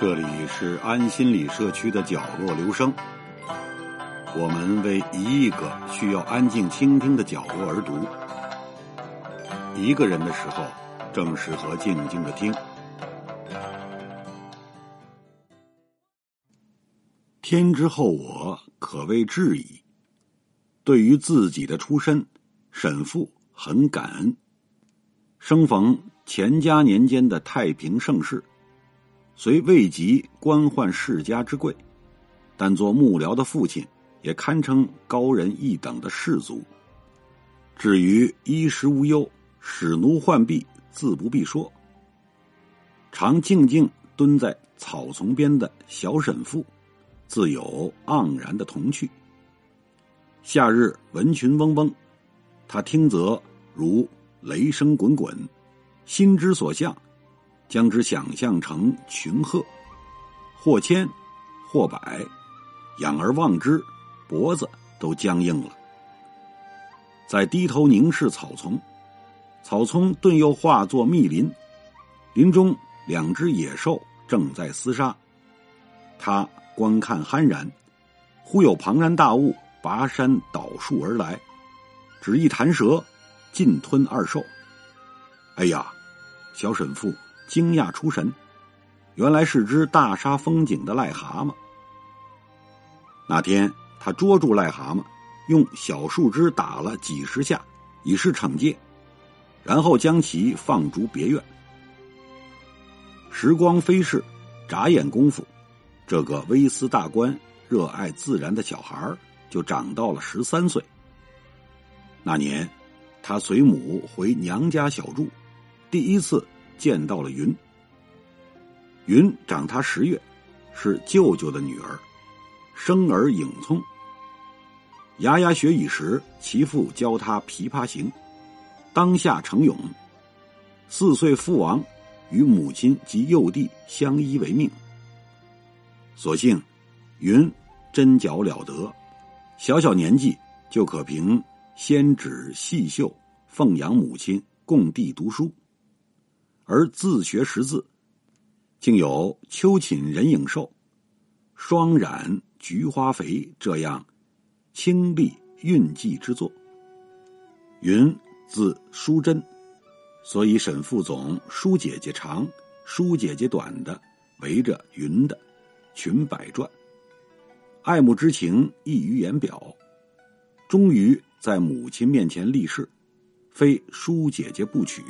这里是安心理社区的角落留声，我们为一亿个需要安静倾听的角落而读。一个人的时候，正适合静静的听。天之后我，可谓至矣。对于自己的出身，沈父很感恩。生逢乾嘉年间的太平盛世。虽未及官宦世家之贵，但做幕僚的父亲也堪称高人一等的士族。至于衣食无忧、使奴浣婢，自不必说。常静静蹲在草丛边的小沈父，自有盎然的童趣。夏日蚊群嗡嗡，他听则如雷声滚滚，心之所向。将之想象成群鹤，或千，或百，仰而望之，脖子都僵硬了。在低头凝视草丛，草丛顿又化作密林，林中两只野兽正在厮杀。他观看酣然，忽有庞然大物拔山倒树而来，只一弹舌，尽吞二兽。哎呀，小沈父！惊讶出神，原来是只大杀风景的癞蛤蟆。那天他捉住癞蛤蟆，用小树枝打了几十下，以示惩戒，然后将其放逐别院。时光飞逝，眨眼功夫，这个微斯大官、热爱自然的小孩就长到了十三岁。那年，他随母回娘家小住，第一次。见到了云，云长他十月，是舅舅的女儿，生而颖聪。牙牙学语时，其父教他琵琶行，当下成勇。四岁父亡，与母亲及幼弟相依为命。所幸，云针脚了得，小小年纪就可凭纤指细绣，奉养母亲，供弟读书。而自学识字，竟有“秋寝人影瘦，霜染菊花肥”这样清丽韵迹之作。云字淑贞，所以沈副总舒姐姐长，舒姐姐短的围着云的裙摆转，爱慕之情溢于言表。终于在母亲面前立誓，非舒姐姐不娶。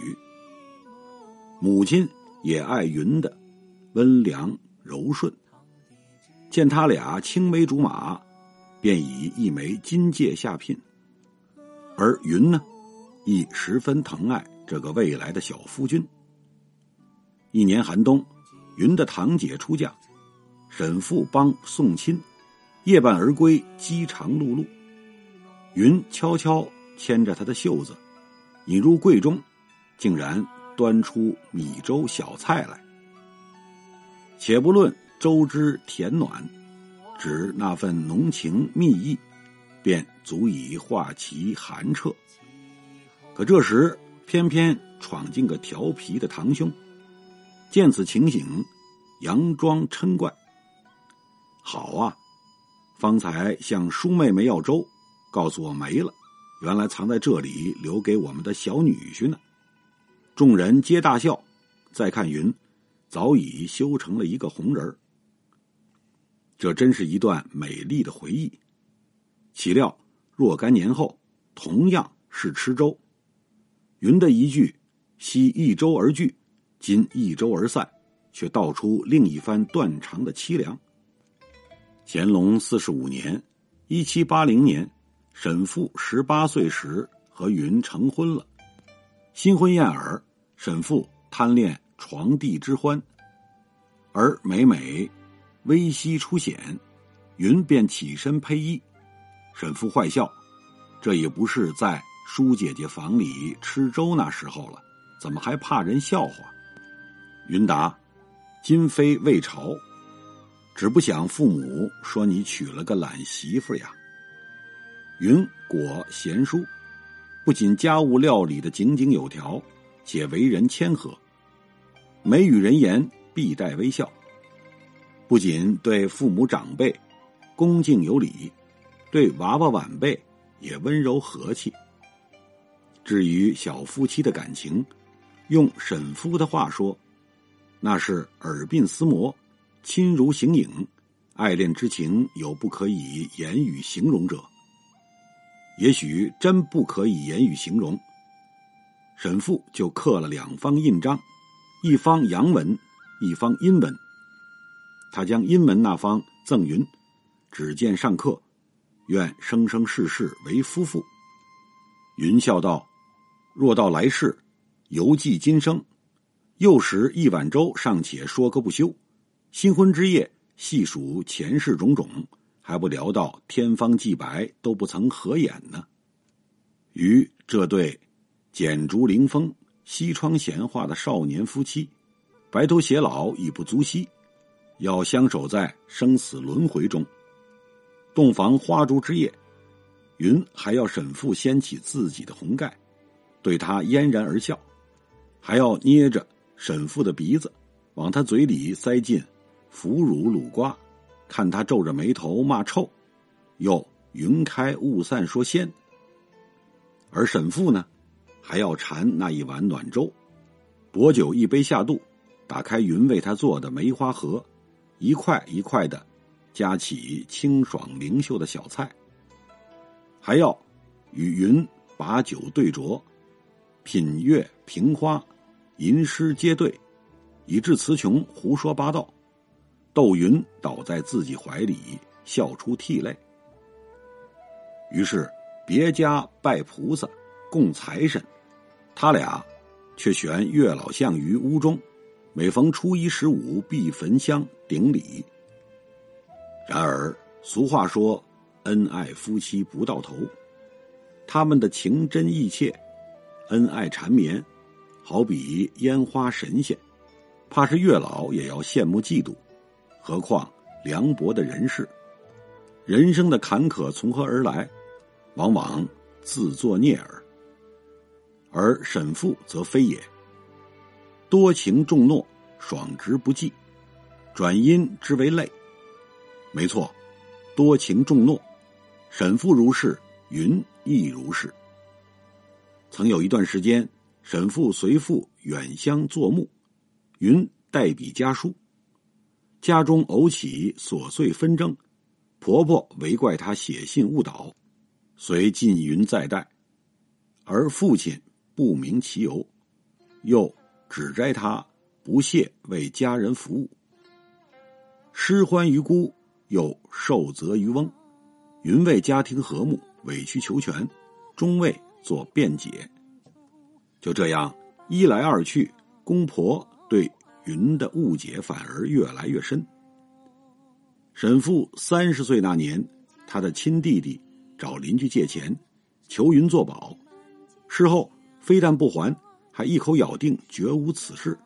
母亲也爱云的温良柔顺，见他俩青梅竹马，便以一枚金戒下聘。而云呢，亦十分疼爱这个未来的小夫君。一年寒冬，云的堂姐出嫁，沈父帮送亲，夜半而归，饥肠辘辘。云悄悄牵着他的袖子，引入柜中，竟然。端出米粥小菜来，且不论粥汁甜暖，只那份浓情蜜意，便足以化其寒彻。可这时偏偏闯进个调皮的堂兄，见此情形，佯装嗔怪：“好啊，方才向叔妹妹要粥，告诉我没了，原来藏在这里，留给我们的小女婿呢。”众人皆大笑，再看云，早已修成了一个红人儿这真是一段美丽的回忆。岂料若干年后，同样是吃粥，云的一句“昔一粥而聚，今一粥而散”，却道出另一番断肠的凄凉。乾隆四十五年（一七八零年），沈复十八岁时和云成婚了，新婚燕尔。沈父贪恋床地之欢，而每每危机出险，云便起身披衣。沈父坏笑：“这也不是在舒姐姐房里吃粥那时候了，怎么还怕人笑话？”云答：“今非未朝，只不想父母说你娶了个懒媳妇呀。”云果贤淑，不仅家务料理的井井有条。且为人谦和，每与人言必带微笑。不仅对父母长辈恭敬有礼，对娃娃晚辈也温柔和气。至于小夫妻的感情，用沈夫的话说，那是耳鬓厮磨，亲如形影，爱恋之情有不可以言语形容者。也许真不可以言语形容。沈父就刻了两方印章，一方阳文，一方阴文。他将阴文那方赠云：“只见上刻，愿生生世世为夫妇。”云笑道：“若到来世，犹记今生。幼时一碗粥尚且说个不休，新婚之夜细数前世种种。”还不聊到天方既白都不曾合眼呢。与这对剪烛临风、西窗闲话的少年夫妻，白头偕老已不足惜，要相守在生死轮回中。洞房花烛之夜，云还要沈父掀起自己的红盖，对他嫣然而笑，还要捏着沈父的鼻子，往他嘴里塞进腐乳卤瓜。看他皱着眉头骂臭，又云开雾散说鲜。而沈父呢，还要馋那一碗暖粥，薄酒一杯下肚，打开云为他做的梅花盒，一块一块的夹起清爽灵秀的小菜，还要与云把酒对酌，品月评花，吟诗接对，以致词穷，胡说八道。窦云倒在自己怀里，笑出涕泪。于是别家拜菩萨，供财神，他俩却选月老像于屋中，每逢初一十五必焚香顶礼。然而俗话说，恩爱夫妻不到头，他们的情真意切，恩爱缠绵，好比烟花神仙，怕是月老也要羡慕嫉妒。何况凉薄的人世，人生的坎坷从何而来？往往自作孽耳。而沈父则非也，多情重诺，爽直不计，转因之为累。没错，多情重诺，沈父如是，云亦如是。曾有一段时间，沈父随父远乡作墓，云代笔家书。家中偶起琐碎纷争，婆婆唯怪她写信误导，遂禁云再代，而父亲不明其由，又指摘他不屑为家人服务，失欢于孤，又受责于翁，云为家庭和睦委曲求全，终未做辩解。就这样一来二去，公婆对。云的误解反而越来越深。沈父三十岁那年，他的亲弟弟找邻居借钱，求云作保，事后非但不还，还一口咬定绝无此事。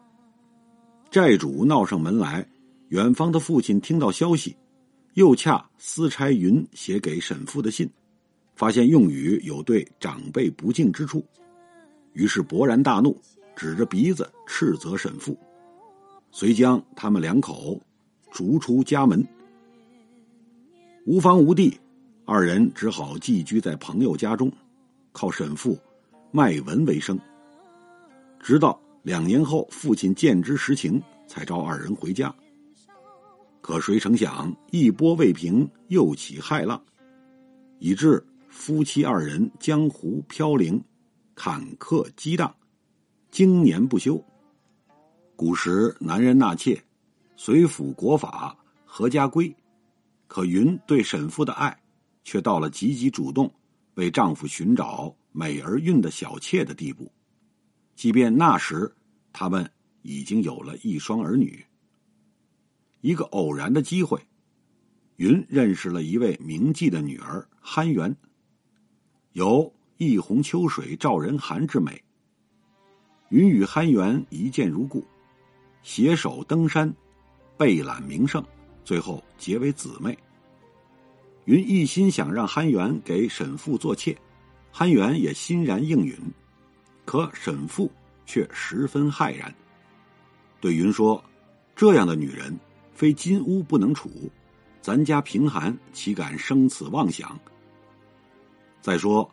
债主闹上门来，远方的父亲听到消息，又恰私差云写给沈父的信，发现用语有对长辈不敬之处，于是勃然大怒，指着鼻子斥责沈父。遂将他们两口逐出家门，无房无地，二人只好寄居在朋友家中，靠沈父卖文为生。直到两年后，父亲见知实情，才招二人回家。可谁成想，一波未平，又起骇浪，以致夫妻二人江湖飘零，坎坷激荡，经年不休。古时男人纳妾，随府国法，合家规。可云对沈父的爱，却到了积极主动为丈夫寻找美而孕的小妾的地步。即便那时他们已经有了一双儿女。一个偶然的机会，云认识了一位名妓的女儿憨元，有一泓秋水照人寒之美。云与憨元一见如故。携手登山，备览名胜，最后结为姊妹。云一心想让憨元给沈父做妾，憨元也欣然应允。可沈父却十分骇然，对云说：“这样的女人，非金屋不能处，咱家贫寒，岂敢生此妄想？再说，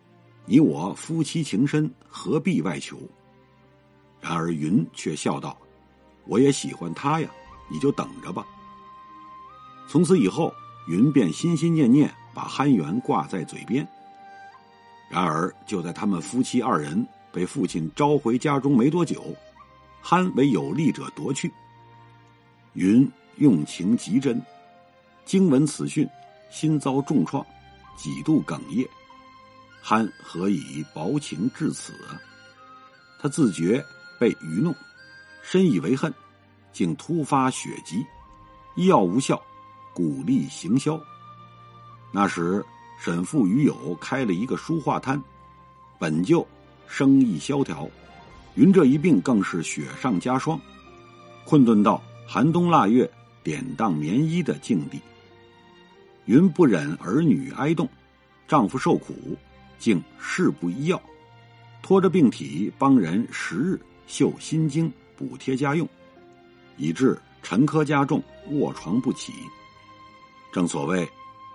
你我夫妻情深，何必外求？然而云却笑道：“我也喜欢他呀，你就等着吧。”从此以后，云便心心念念把憨元挂在嘴边。然而，就在他们夫妻二人被父亲召回家中没多久，憨为有力者夺去。云用情极真，经闻此讯，心遭重创，几度哽咽。憨何以薄情至此？他自觉被愚弄，深以为恨，竟突发血疾，医药无效，鼓励行销。那时。沈父与友开了一个书画摊，本就生意萧条，云这一病更是雪上加霜，困顿到寒冬腊月典当棉衣的境地。云不忍儿女哀冻，丈夫受苦，竟事不医药，拖着病体帮人十日绣心经补贴家用，以致沉疴加重，卧床不起。正所谓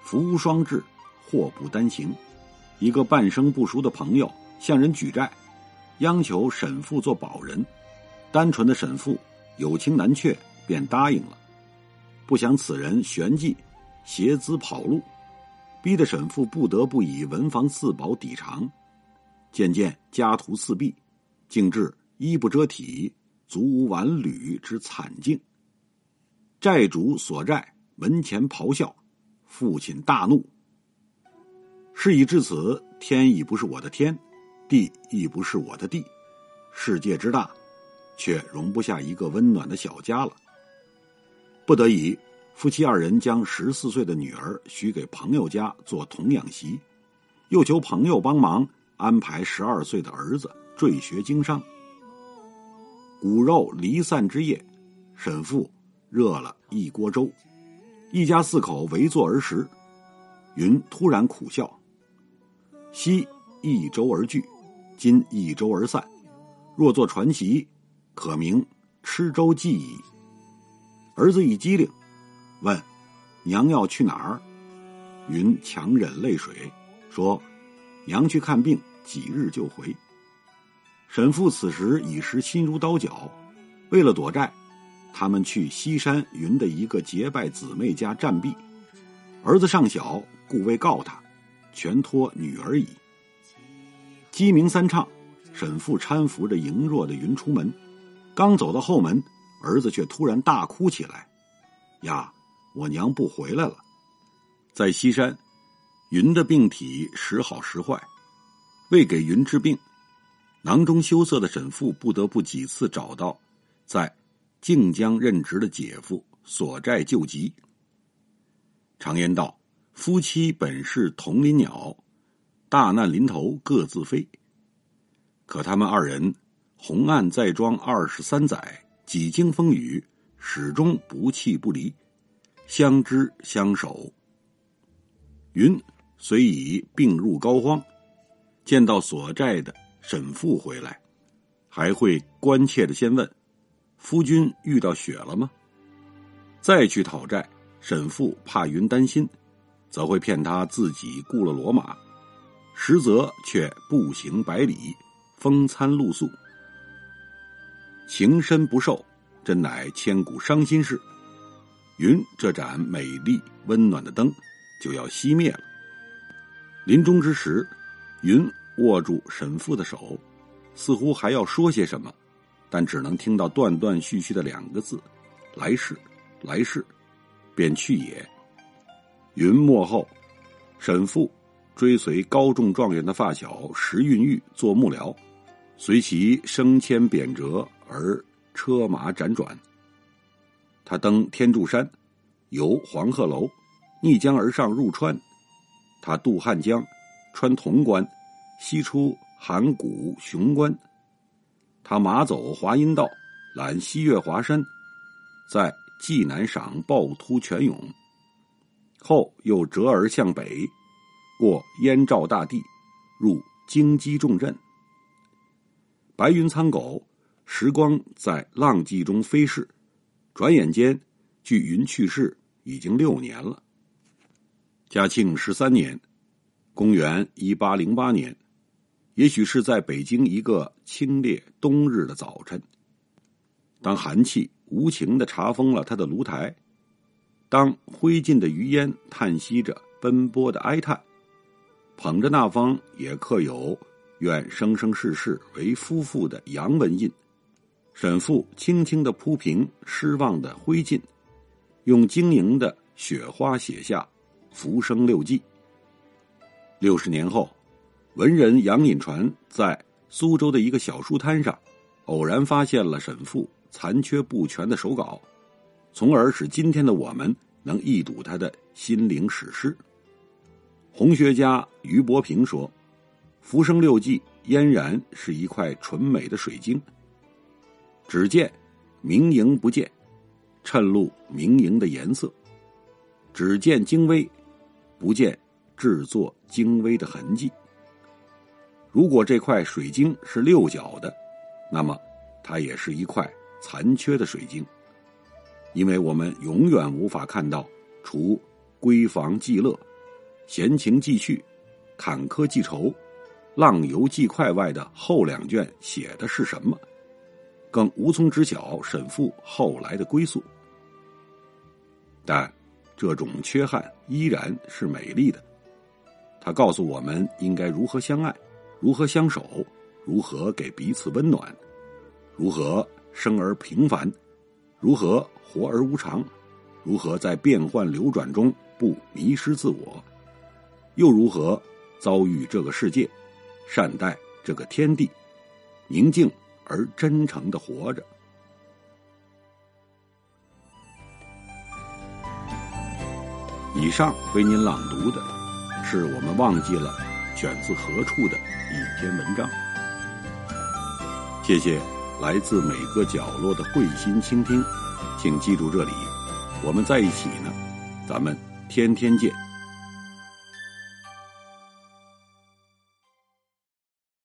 福无双至。祸不单行，一个半生不熟的朋友向人举债，央求沈父做保人。单纯的沈父有情难却，便答应了。不想此人旋即携资跑路，逼得沈父不得不以文房四宝抵偿。渐渐家徒四壁，竟至衣不遮体、足无挽履之惨境。债主所债门前咆哮，父亲大怒。事已至此，天已不是我的天，地亦不是我的地，世界之大，却容不下一个温暖的小家了。不得已，夫妻二人将十四岁的女儿许给朋友家做童养媳，又求朋友帮忙安排十二岁的儿子缀学经商。骨肉离散之夜，沈父热了一锅粥，一家四口围坐而食。云突然苦笑。昔一周而聚，今一周而散。若作传奇，可名吃粥记矣。儿子一机灵，问：“娘要去哪儿？”云强忍泪水说：“娘去看病，几日就回。”沈父此时已是心如刀绞，为了躲债，他们去西山云的一个结拜姊妹家暂避。儿子尚小，故未告他。全托女儿矣。鸡鸣三唱，沈父搀扶着羸弱的云出门，刚走到后门，儿子却突然大哭起来：“呀，我娘不回来了！”在西山，云的病体时好时坏，为给云治病，囊中羞涩的沈父不得不几次找到在靖江任职的姐夫索债救急。常言道。夫妻本是同林鸟，大难临头各自飞。可他们二人红岸再装二十三载，几经风雨，始终不弃不离，相知相守。云虽已病入膏肓，见到所债的沈父回来，还会关切的先问：“夫君遇到雪了吗？”再去讨债，沈父怕云担心。则会骗他自己雇了骡马，实则却步行百里，风餐露宿，情深不寿，真乃千古伤心事。云这盏美丽温暖的灯就要熄灭了。临终之时，云握住沈父的手，似乎还要说些什么，但只能听到断断续续的两个字：“来世，来世，便去也。”云末后，沈父追随高中状元的发小石运玉做幕僚，随其升迁贬谪而车马辗转。他登天柱山，游黄鹤楼，逆江而上入川。他渡汉江，穿潼关，西出函谷雄关。他马走华阴道，览西岳华山，在济南赏趵突泉涌。后又折而向北，过燕赵大地，入京畿重镇。白云苍狗，时光在浪迹中飞逝，转眼间巨云去世已经六年了。嘉庆十三年，公元一八零八年，也许是在北京一个清冽冬日的早晨，当寒气无情的查封了他的炉台，当灰烬的余烟叹息着奔波的哀叹，捧着那方也刻有“愿生生世世为夫妇”的洋文印，沈复轻轻的铺平失望的灰烬，用晶莹的雪花写下。浮生六记。六十年后，文人杨引传在苏州的一个小书摊上，偶然发现了沈复残缺不全的手稿，从而使今天的我们能一睹他的心灵史诗。红学家俞伯平说：“浮生六记俨然是一块纯美的水晶，只见明莹不见，衬露明莹的颜色，只见精微。”不见制作精微的痕迹。如果这块水晶是六角的，那么它也是一块残缺的水晶，因为我们永远无法看到除闺房寄乐、闲情寄趣、坎坷记愁、浪游记快外的后两卷写的是什么，更无从知晓沈复后来的归宿。但。这种缺憾依然是美丽的，它告诉我们应该如何相爱，如何相守，如何给彼此温暖，如何生而平凡，如何活而无常，如何在变幻流转中不迷失自我，又如何遭遇这个世界，善待这个天地，宁静而真诚的活着。以上为您朗读的，是我们忘记了选自何处的一篇文章。谢谢来自每个角落的慧心倾听，请记住这里，我们在一起呢，咱们天天见。